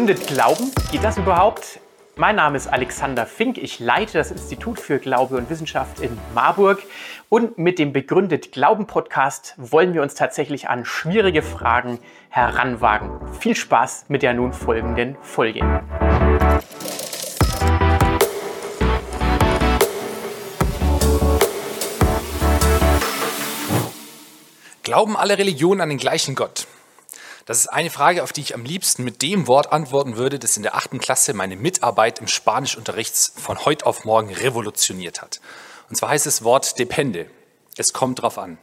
Begründet Glauben? Geht das überhaupt? Mein Name ist Alexander Fink. Ich leite das Institut für Glaube und Wissenschaft in Marburg. Und mit dem Begründet Glauben Podcast wollen wir uns tatsächlich an schwierige Fragen heranwagen. Viel Spaß mit der nun folgenden Folge. Glauben alle Religionen an den gleichen Gott? Das ist eine Frage, auf die ich am liebsten mit dem Wort antworten würde, das in der achten Klasse meine Mitarbeit im Spanischunterricht von heute auf morgen revolutioniert hat. Und zwar heißt das Wort depende. Es kommt drauf an.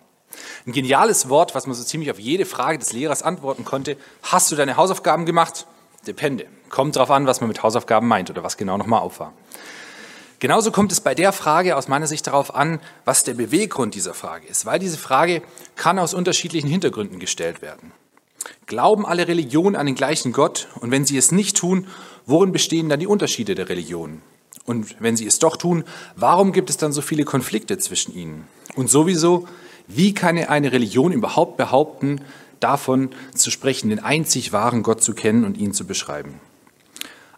Ein geniales Wort, was man so ziemlich auf jede Frage des Lehrers antworten konnte. Hast du deine Hausaufgaben gemacht? Depende. Kommt drauf an, was man mit Hausaufgaben meint oder was genau nochmal auf war. Genauso kommt es bei der Frage aus meiner Sicht darauf an, was der Beweggrund dieser Frage ist, weil diese Frage kann aus unterschiedlichen Hintergründen gestellt werden. Glauben alle Religionen an den gleichen Gott? Und wenn sie es nicht tun, worin bestehen dann die Unterschiede der Religionen? Und wenn sie es doch tun, warum gibt es dann so viele Konflikte zwischen ihnen? Und sowieso, wie kann eine Religion überhaupt behaupten, davon zu sprechen, den einzig wahren Gott zu kennen und ihn zu beschreiben?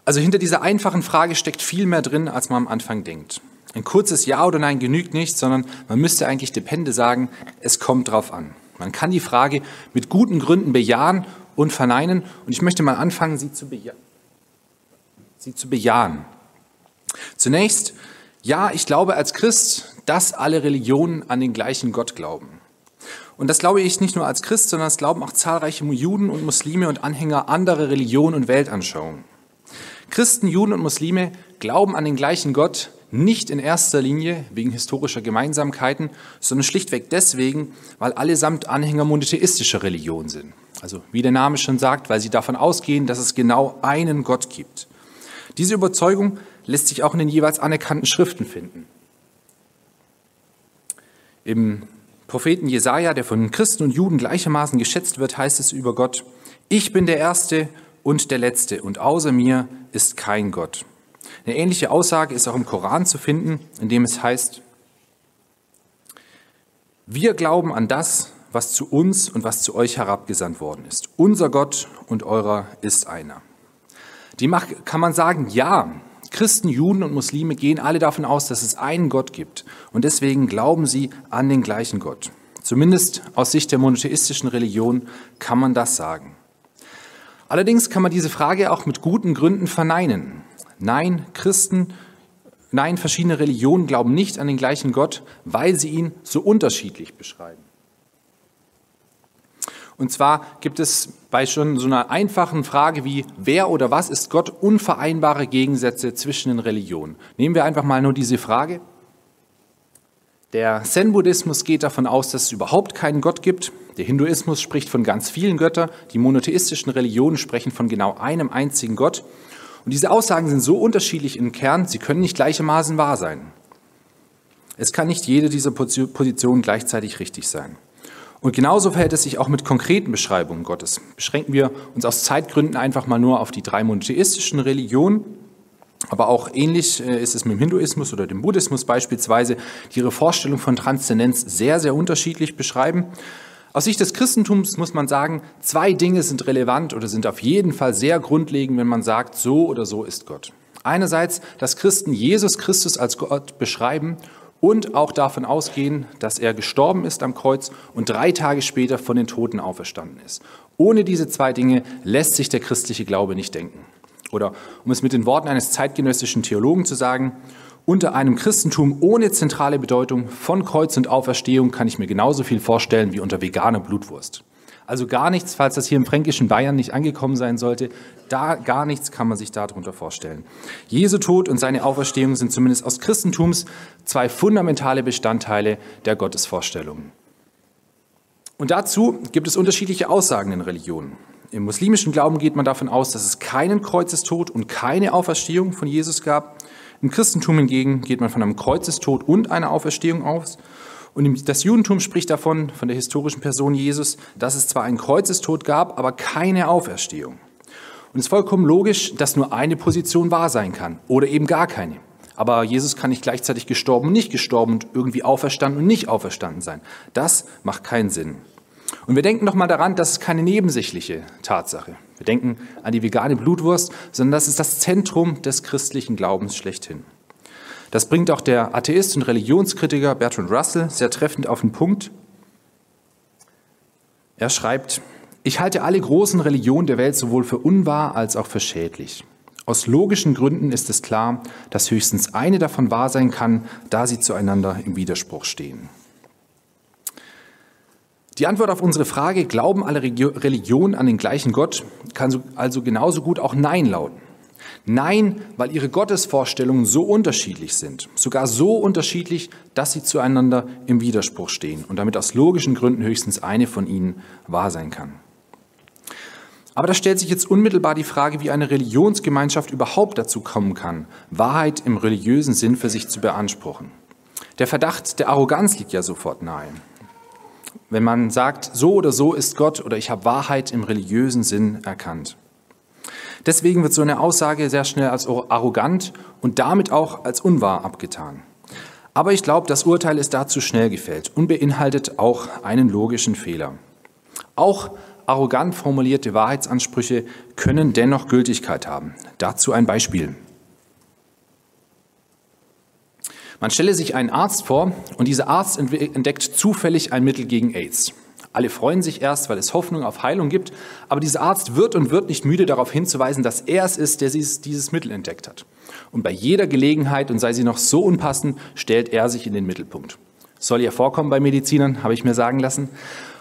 Also hinter dieser einfachen Frage steckt viel mehr drin, als man am Anfang denkt. Ein kurzes Ja oder Nein genügt nicht, sondern man müsste eigentlich Depende sagen, es kommt drauf an. Man kann die Frage mit guten Gründen bejahen und verneinen. Und ich möchte mal anfangen, sie zu, beja sie zu bejahen. Zunächst, ja, ich glaube als Christ, dass alle Religionen an den gleichen Gott glauben. Und das glaube ich nicht nur als Christ, sondern das glauben auch zahlreiche Juden und Muslime und Anhänger anderer Religionen und Weltanschauungen. Christen, Juden und Muslime glauben an den gleichen Gott, nicht in erster Linie wegen historischer Gemeinsamkeiten, sondern schlichtweg deswegen, weil allesamt Anhänger monotheistischer Religion sind. Also wie der Name schon sagt, weil sie davon ausgehen, dass es genau einen Gott gibt. Diese Überzeugung lässt sich auch in den jeweils anerkannten Schriften finden. Im Propheten Jesaja, der von Christen und Juden gleichermaßen geschätzt wird, heißt es über Gott: Ich bin der Erste und der Letzte, und außer mir ist kein Gott. Eine ähnliche Aussage ist auch im Koran zu finden, in dem es heißt, wir glauben an das, was zu uns und was zu euch herabgesandt worden ist. Unser Gott und eurer ist einer. Die kann man sagen, ja, Christen, Juden und Muslime gehen alle davon aus, dass es einen Gott gibt und deswegen glauben sie an den gleichen Gott. Zumindest aus Sicht der monotheistischen Religion kann man das sagen. Allerdings kann man diese Frage auch mit guten Gründen verneinen. Nein, Christen, nein, verschiedene Religionen glauben nicht an den gleichen Gott, weil sie ihn so unterschiedlich beschreiben. Und zwar gibt es bei schon so einer einfachen Frage wie wer oder was ist Gott unvereinbare Gegensätze zwischen den Religionen. Nehmen wir einfach mal nur diese Frage. Der Zen-Buddhismus geht davon aus, dass es überhaupt keinen Gott gibt. Der Hinduismus spricht von ganz vielen Göttern. Die monotheistischen Religionen sprechen von genau einem einzigen Gott. Und diese Aussagen sind so unterschiedlich im Kern, sie können nicht gleichermaßen wahr sein. Es kann nicht jede dieser Positionen gleichzeitig richtig sein. Und genauso verhält es sich auch mit konkreten Beschreibungen Gottes. Beschränken wir uns aus Zeitgründen einfach mal nur auf die drei monotheistischen Religionen. Aber auch ähnlich äh, ist es mit dem Hinduismus oder dem Buddhismus beispielsweise, die ihre Vorstellung von Transzendenz sehr, sehr unterschiedlich beschreiben. Aus Sicht des Christentums muss man sagen, zwei Dinge sind relevant oder sind auf jeden Fall sehr grundlegend, wenn man sagt, so oder so ist Gott. Einerseits, dass Christen Jesus Christus als Gott beschreiben und auch davon ausgehen, dass er gestorben ist am Kreuz und drei Tage später von den Toten auferstanden ist. Ohne diese zwei Dinge lässt sich der christliche Glaube nicht denken. Oder um es mit den Worten eines zeitgenössischen Theologen zu sagen, unter einem Christentum ohne zentrale Bedeutung von Kreuz und Auferstehung kann ich mir genauso viel vorstellen wie unter veganer Blutwurst. Also gar nichts, falls das hier im fränkischen Bayern nicht angekommen sein sollte, da gar nichts kann man sich darunter vorstellen. Jesu Tod und seine Auferstehung sind zumindest aus Christentums zwei fundamentale Bestandteile der Gottesvorstellungen. Und dazu gibt es unterschiedliche Aussagen in Religionen. Im muslimischen Glauben geht man davon aus, dass es keinen Kreuzestod und keine Auferstehung von Jesus gab. Im Christentum hingegen geht man von einem Kreuzestod und einer Auferstehung aus. Und das Judentum spricht davon, von der historischen Person Jesus, dass es zwar einen Kreuzestod gab, aber keine Auferstehung. Und es ist vollkommen logisch, dass nur eine Position wahr sein kann oder eben gar keine. Aber Jesus kann nicht gleichzeitig gestorben und nicht gestorben und irgendwie auferstanden und nicht auferstanden sein. Das macht keinen Sinn. Und wir denken nochmal daran, das ist keine nebensächliche Tatsache. Wir denken an die vegane Blutwurst, sondern das ist das Zentrum des christlichen Glaubens schlechthin. Das bringt auch der Atheist und Religionskritiker Bertrand Russell sehr treffend auf den Punkt. Er schreibt, ich halte alle großen Religionen der Welt sowohl für unwahr als auch für schädlich. Aus logischen Gründen ist es klar, dass höchstens eine davon wahr sein kann, da sie zueinander im Widerspruch stehen. Die Antwort auf unsere Frage, glauben alle Religionen an den gleichen Gott, kann also genauso gut auch Nein lauten. Nein, weil ihre Gottesvorstellungen so unterschiedlich sind, sogar so unterschiedlich, dass sie zueinander im Widerspruch stehen und damit aus logischen Gründen höchstens eine von ihnen wahr sein kann. Aber da stellt sich jetzt unmittelbar die Frage, wie eine Religionsgemeinschaft überhaupt dazu kommen kann, Wahrheit im religiösen Sinn für sich zu beanspruchen. Der Verdacht der Arroganz liegt ja sofort nahe. Wenn man sagt, so oder so ist Gott oder ich habe Wahrheit im religiösen Sinn erkannt. Deswegen wird so eine Aussage sehr schnell als arrogant und damit auch als unwahr abgetan. Aber ich glaube, das Urteil ist dazu schnell gefällt und beinhaltet auch einen logischen Fehler. Auch arrogant formulierte Wahrheitsansprüche können dennoch Gültigkeit haben. Dazu ein Beispiel. Man stelle sich einen Arzt vor und dieser Arzt entdeckt zufällig ein Mittel gegen AIDS. Alle freuen sich erst, weil es Hoffnung auf Heilung gibt, aber dieser Arzt wird und wird nicht müde darauf hinzuweisen, dass er es ist, der dieses Mittel entdeckt hat. Und bei jeder Gelegenheit, und sei sie noch so unpassend, stellt er sich in den Mittelpunkt. Soll ja vorkommen bei Medizinern, habe ich mir sagen lassen.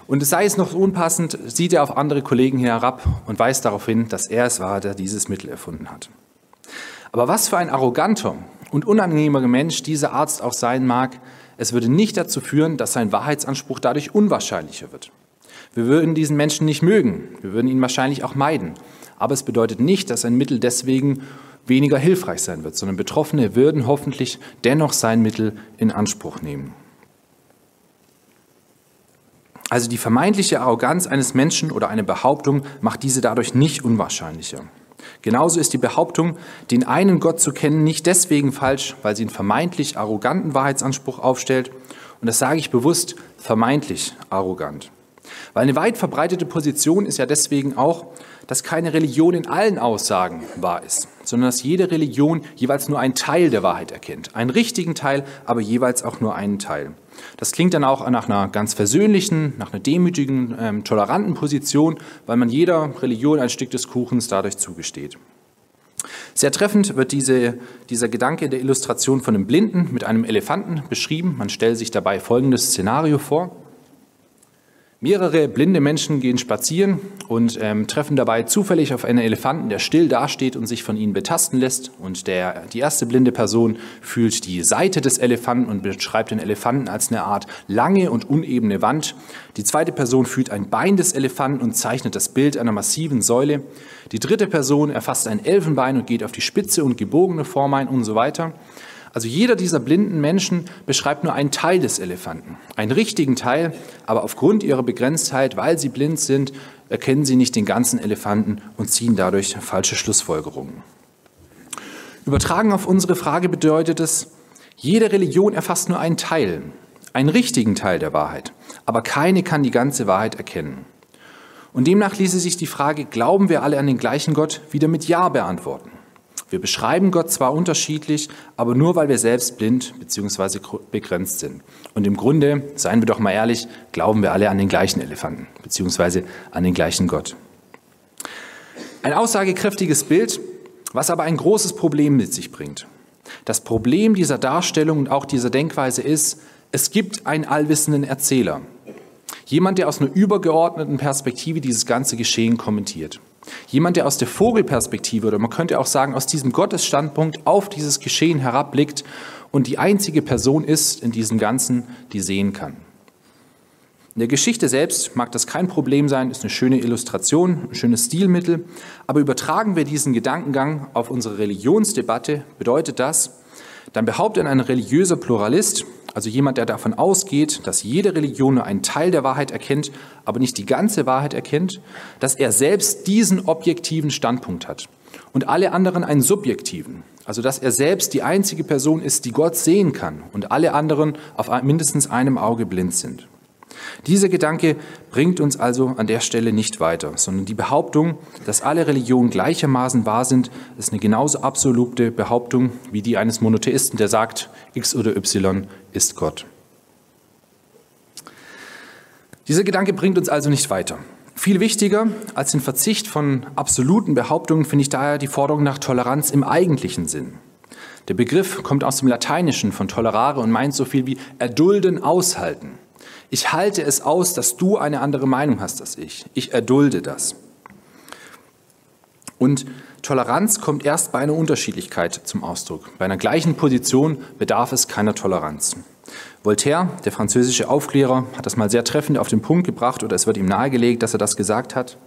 Und sei es noch unpassend, sieht er auf andere Kollegen herab und weist darauf hin, dass er es war, der dieses Mittel erfunden hat. Aber was für ein arroganter und unangenehmer Mensch dieser Arzt auch sein mag, es würde nicht dazu führen, dass sein Wahrheitsanspruch dadurch unwahrscheinlicher wird. Wir würden diesen Menschen nicht mögen, wir würden ihn wahrscheinlich auch meiden. Aber es bedeutet nicht, dass ein Mittel deswegen weniger hilfreich sein wird, sondern Betroffene würden hoffentlich dennoch sein Mittel in Anspruch nehmen. Also die vermeintliche Arroganz eines Menschen oder eine Behauptung macht diese dadurch nicht unwahrscheinlicher. Genauso ist die Behauptung, den einen Gott zu kennen, nicht deswegen falsch, weil sie einen vermeintlich arroganten Wahrheitsanspruch aufstellt. Und das sage ich bewusst, vermeintlich arrogant. Weil eine weit verbreitete Position ist ja deswegen auch, dass keine Religion in allen Aussagen wahr ist, sondern dass jede Religion jeweils nur einen Teil der Wahrheit erkennt. Einen richtigen Teil, aber jeweils auch nur einen Teil. Das klingt dann auch nach einer ganz versöhnlichen, nach einer demütigen, ähm, toleranten Position, weil man jeder Religion ein Stück des Kuchens dadurch zugesteht. Sehr treffend wird diese, dieser Gedanke der Illustration von einem Blinden mit einem Elefanten beschrieben. Man stellt sich dabei folgendes Szenario vor. Mehrere blinde Menschen gehen spazieren und ähm, treffen dabei zufällig auf einen Elefanten, der still dasteht und sich von ihnen betasten lässt. Und der, die erste blinde Person fühlt die Seite des Elefanten und beschreibt den Elefanten als eine Art lange und unebene Wand. Die zweite Person fühlt ein Bein des Elefanten und zeichnet das Bild einer massiven Säule. Die dritte Person erfasst ein Elfenbein und geht auf die spitze und gebogene Form ein und so weiter. Also jeder dieser blinden Menschen beschreibt nur einen Teil des Elefanten, einen richtigen Teil, aber aufgrund ihrer Begrenztheit, weil sie blind sind, erkennen sie nicht den ganzen Elefanten und ziehen dadurch falsche Schlussfolgerungen. Übertragen auf unsere Frage bedeutet es, jede Religion erfasst nur einen Teil, einen richtigen Teil der Wahrheit, aber keine kann die ganze Wahrheit erkennen. Und demnach ließe sich die Frage, glauben wir alle an den gleichen Gott, wieder mit Ja beantworten. Wir beschreiben Gott zwar unterschiedlich, aber nur weil wir selbst blind bzw. begrenzt sind. Und im Grunde, seien wir doch mal ehrlich, glauben wir alle an den gleichen Elefanten bzw. an den gleichen Gott. Ein aussagekräftiges Bild, was aber ein großes Problem mit sich bringt. Das Problem dieser Darstellung und auch dieser Denkweise ist, es gibt einen allwissenden Erzähler. Jemand, der aus einer übergeordneten Perspektive dieses ganze Geschehen kommentiert. Jemand, der aus der Vogelperspektive oder man könnte auch sagen aus diesem Gottesstandpunkt auf dieses Geschehen herabblickt und die einzige Person ist in diesem Ganzen, die sehen kann. In der Geschichte selbst mag das kein Problem sein, ist eine schöne Illustration, ein schönes Stilmittel, aber übertragen wir diesen Gedankengang auf unsere Religionsdebatte, bedeutet das, dann behauptet ein religiöser Pluralist, also jemand, der davon ausgeht, dass jede Religion nur einen Teil der Wahrheit erkennt, aber nicht die ganze Wahrheit erkennt, dass er selbst diesen objektiven Standpunkt hat und alle anderen einen subjektiven, also dass er selbst die einzige Person ist, die Gott sehen kann und alle anderen auf mindestens einem Auge blind sind. Dieser Gedanke bringt uns also an der Stelle nicht weiter, sondern die Behauptung, dass alle Religionen gleichermaßen wahr sind, ist eine genauso absolute Behauptung wie die eines Monotheisten, der sagt, X oder Y ist Gott. Dieser Gedanke bringt uns also nicht weiter. Viel wichtiger als den Verzicht von absoluten Behauptungen finde ich daher die Forderung nach Toleranz im eigentlichen Sinn. Der Begriff kommt aus dem Lateinischen von tolerare und meint so viel wie erdulden, aushalten. Ich halte es aus, dass du eine andere Meinung hast als ich. Ich erdulde das. Und Toleranz kommt erst bei einer Unterschiedlichkeit zum Ausdruck. Bei einer gleichen Position bedarf es keiner Toleranz. Voltaire, der französische Aufklärer, hat das mal sehr treffend auf den Punkt gebracht oder es wird ihm nahegelegt, dass er das gesagt hat.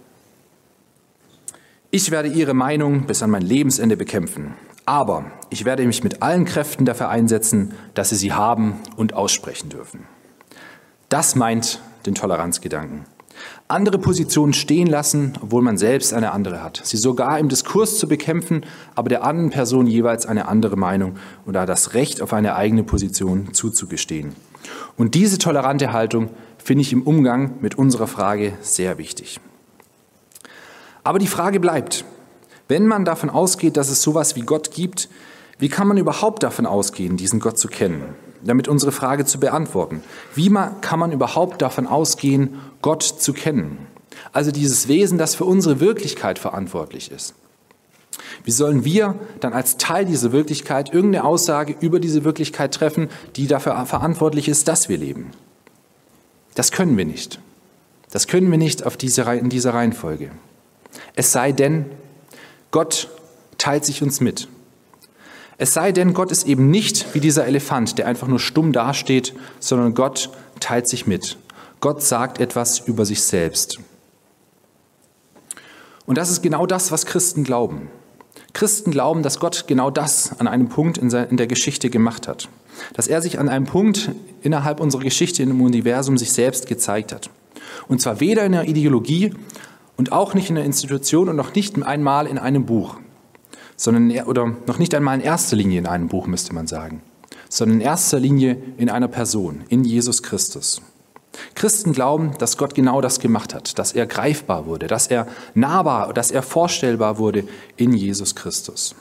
Ich werde Ihre Meinung bis an mein Lebensende bekämpfen, aber ich werde mich mit allen Kräften dafür einsetzen, dass Sie sie haben und aussprechen dürfen. Das meint den Toleranzgedanken. Andere Positionen stehen lassen, obwohl man selbst eine andere hat. Sie sogar im Diskurs zu bekämpfen, aber der anderen Person jeweils eine andere Meinung oder das Recht auf eine eigene Position zuzugestehen. Und diese tolerante Haltung finde ich im Umgang mit unserer Frage sehr wichtig. Aber die Frage bleibt, wenn man davon ausgeht, dass es sowas wie Gott gibt, wie kann man überhaupt davon ausgehen, diesen Gott zu kennen? Damit unsere Frage zu beantworten. Wie kann man überhaupt davon ausgehen, Gott zu kennen? Also dieses Wesen, das für unsere Wirklichkeit verantwortlich ist. Wie sollen wir dann als Teil dieser Wirklichkeit irgendeine Aussage über diese Wirklichkeit treffen, die dafür verantwortlich ist, dass wir leben? Das können wir nicht. Das können wir nicht auf diese, in dieser Reihenfolge. Es sei denn, Gott teilt sich uns mit. Es sei denn, Gott ist eben nicht wie dieser Elefant, der einfach nur stumm dasteht, sondern Gott teilt sich mit. Gott sagt etwas über sich selbst. Und das ist genau das, was Christen glauben. Christen glauben, dass Gott genau das an einem Punkt in der Geschichte gemacht hat. Dass er sich an einem Punkt innerhalb unserer Geschichte im Universum sich selbst gezeigt hat. Und zwar weder in der Ideologie und auch nicht in der Institution und noch nicht einmal in einem Buch sondern oder noch nicht einmal in erster Linie in einem Buch müsste man sagen, sondern in erster Linie in einer Person, in Jesus Christus. Christen glauben, dass Gott genau das gemacht hat, dass er greifbar wurde, dass er nahbar, dass er vorstellbar wurde in Jesus Christus.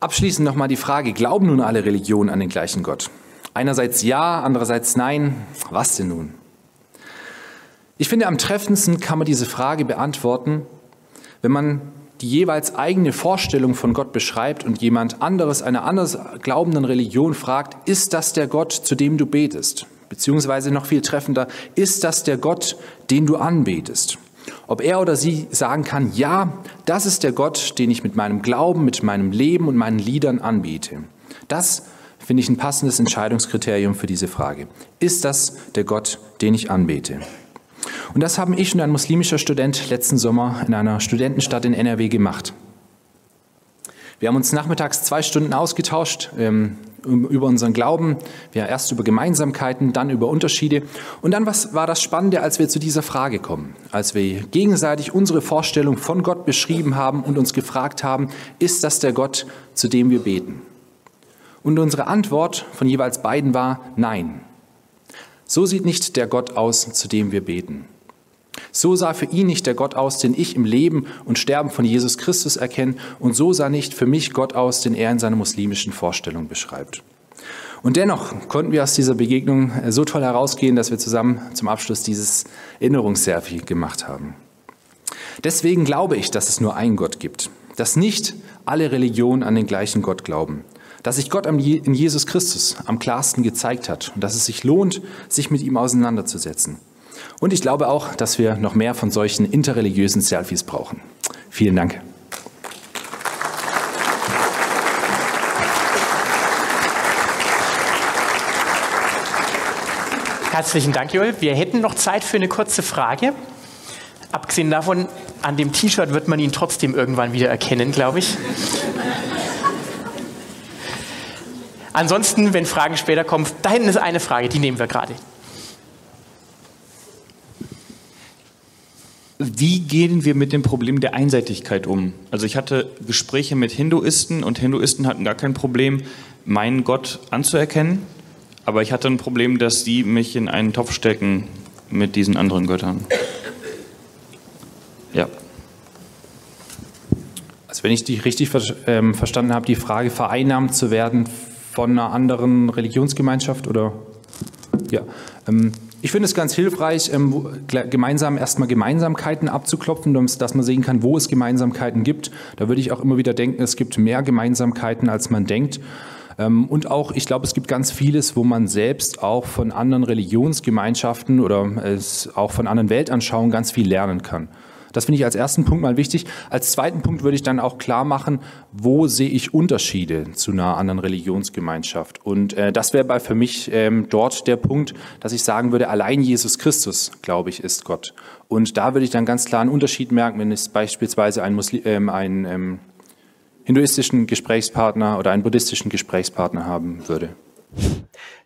Abschließend nochmal die Frage, glauben nun alle Religionen an den gleichen Gott? Einerseits ja, andererseits nein. Was denn nun? Ich finde, am treffendsten kann man diese Frage beantworten, wenn man die jeweils eigene Vorstellung von Gott beschreibt und jemand anderes einer anders glaubenden Religion fragt, ist das der Gott, zu dem du betest? Beziehungsweise noch viel treffender, ist das der Gott, den du anbetest? Ob er oder sie sagen kann, ja, das ist der Gott, den ich mit meinem Glauben, mit meinem Leben und meinen Liedern anbete. Das finde ich ein passendes Entscheidungskriterium für diese Frage. Ist das der Gott, den ich anbete? Und das haben ich und ein muslimischer Student letzten Sommer in einer Studentenstadt in NRW gemacht. Wir haben uns nachmittags zwei Stunden ausgetauscht ähm, über unseren Glauben, ja, erst über Gemeinsamkeiten, dann über Unterschiede. Und dann was war das Spannende, als wir zu dieser Frage kommen, als wir gegenseitig unsere Vorstellung von Gott beschrieben haben und uns gefragt haben, ist das der Gott, zu dem wir beten? Und unsere Antwort von jeweils beiden war Nein. So sieht nicht der Gott aus, zu dem wir beten. So sah für ihn nicht der Gott aus, den ich im Leben und Sterben von Jesus Christus erkenne, und so sah nicht für mich Gott aus, den er in seiner muslimischen Vorstellung beschreibt. Und dennoch konnten wir aus dieser Begegnung so toll herausgehen, dass wir zusammen zum Abschluss dieses Erinnerungsselfie gemacht haben. Deswegen glaube ich, dass es nur einen Gott gibt, dass nicht alle Religionen an den gleichen Gott glauben, dass sich Gott in Jesus Christus am klarsten gezeigt hat und dass es sich lohnt, sich mit ihm auseinanderzusetzen. Und ich glaube auch, dass wir noch mehr von solchen interreligiösen Selfies brauchen. Vielen Dank. Herzlichen Dank, Joel. Wir hätten noch Zeit für eine kurze Frage. Abgesehen davon, an dem T-Shirt wird man ihn trotzdem irgendwann wieder erkennen, glaube ich. Ansonsten, wenn Fragen später kommen, da hinten ist eine Frage, die nehmen wir gerade. Wie gehen wir mit dem Problem der Einseitigkeit um? Also ich hatte Gespräche mit Hinduisten und Hinduisten hatten gar kein Problem, meinen Gott anzuerkennen, Aber ich hatte ein Problem, dass die mich in einen Topf stecken mit diesen anderen Göttern. Ja. Also wenn ich dich richtig ver ähm, verstanden habe, die Frage vereinnahmt zu werden von einer anderen Religionsgemeinschaft oder ja. Ähm, ich finde es ganz hilfreich, ähm, gemeinsam erstmal Gemeinsamkeiten abzuklopfen, dass man sehen kann, wo es Gemeinsamkeiten gibt. Da würde ich auch immer wieder denken, es gibt mehr Gemeinsamkeiten, als man denkt. Ähm, und auch, ich glaube, es gibt ganz vieles, wo man selbst auch von anderen Religionsgemeinschaften oder es auch von anderen Weltanschauungen ganz viel lernen kann. Das finde ich als ersten Punkt mal wichtig. Als zweiten Punkt würde ich dann auch klar machen, wo sehe ich Unterschiede zu einer anderen Religionsgemeinschaft. Und äh, das wäre für mich ähm, dort der Punkt, dass ich sagen würde, allein Jesus Christus, glaube ich, ist Gott. Und da würde ich dann ganz klar einen Unterschied merken, wenn es beispielsweise einen, Muslim, ähm, einen ähm, hinduistischen Gesprächspartner oder einen buddhistischen Gesprächspartner haben würde.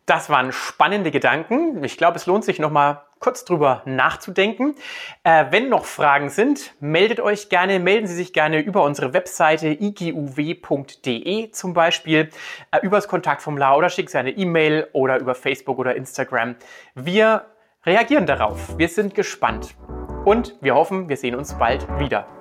Das waren spannende Gedanken. Ich glaube, es lohnt sich noch mal kurz drüber nachzudenken. Äh, wenn noch Fragen sind, meldet euch gerne, melden Sie sich gerne über unsere Webseite iguw.de zum Beispiel, äh, übers Kontaktformular oder schickt Sie eine E-Mail oder über Facebook oder Instagram. Wir reagieren darauf. Wir sind gespannt und wir hoffen, wir sehen uns bald wieder.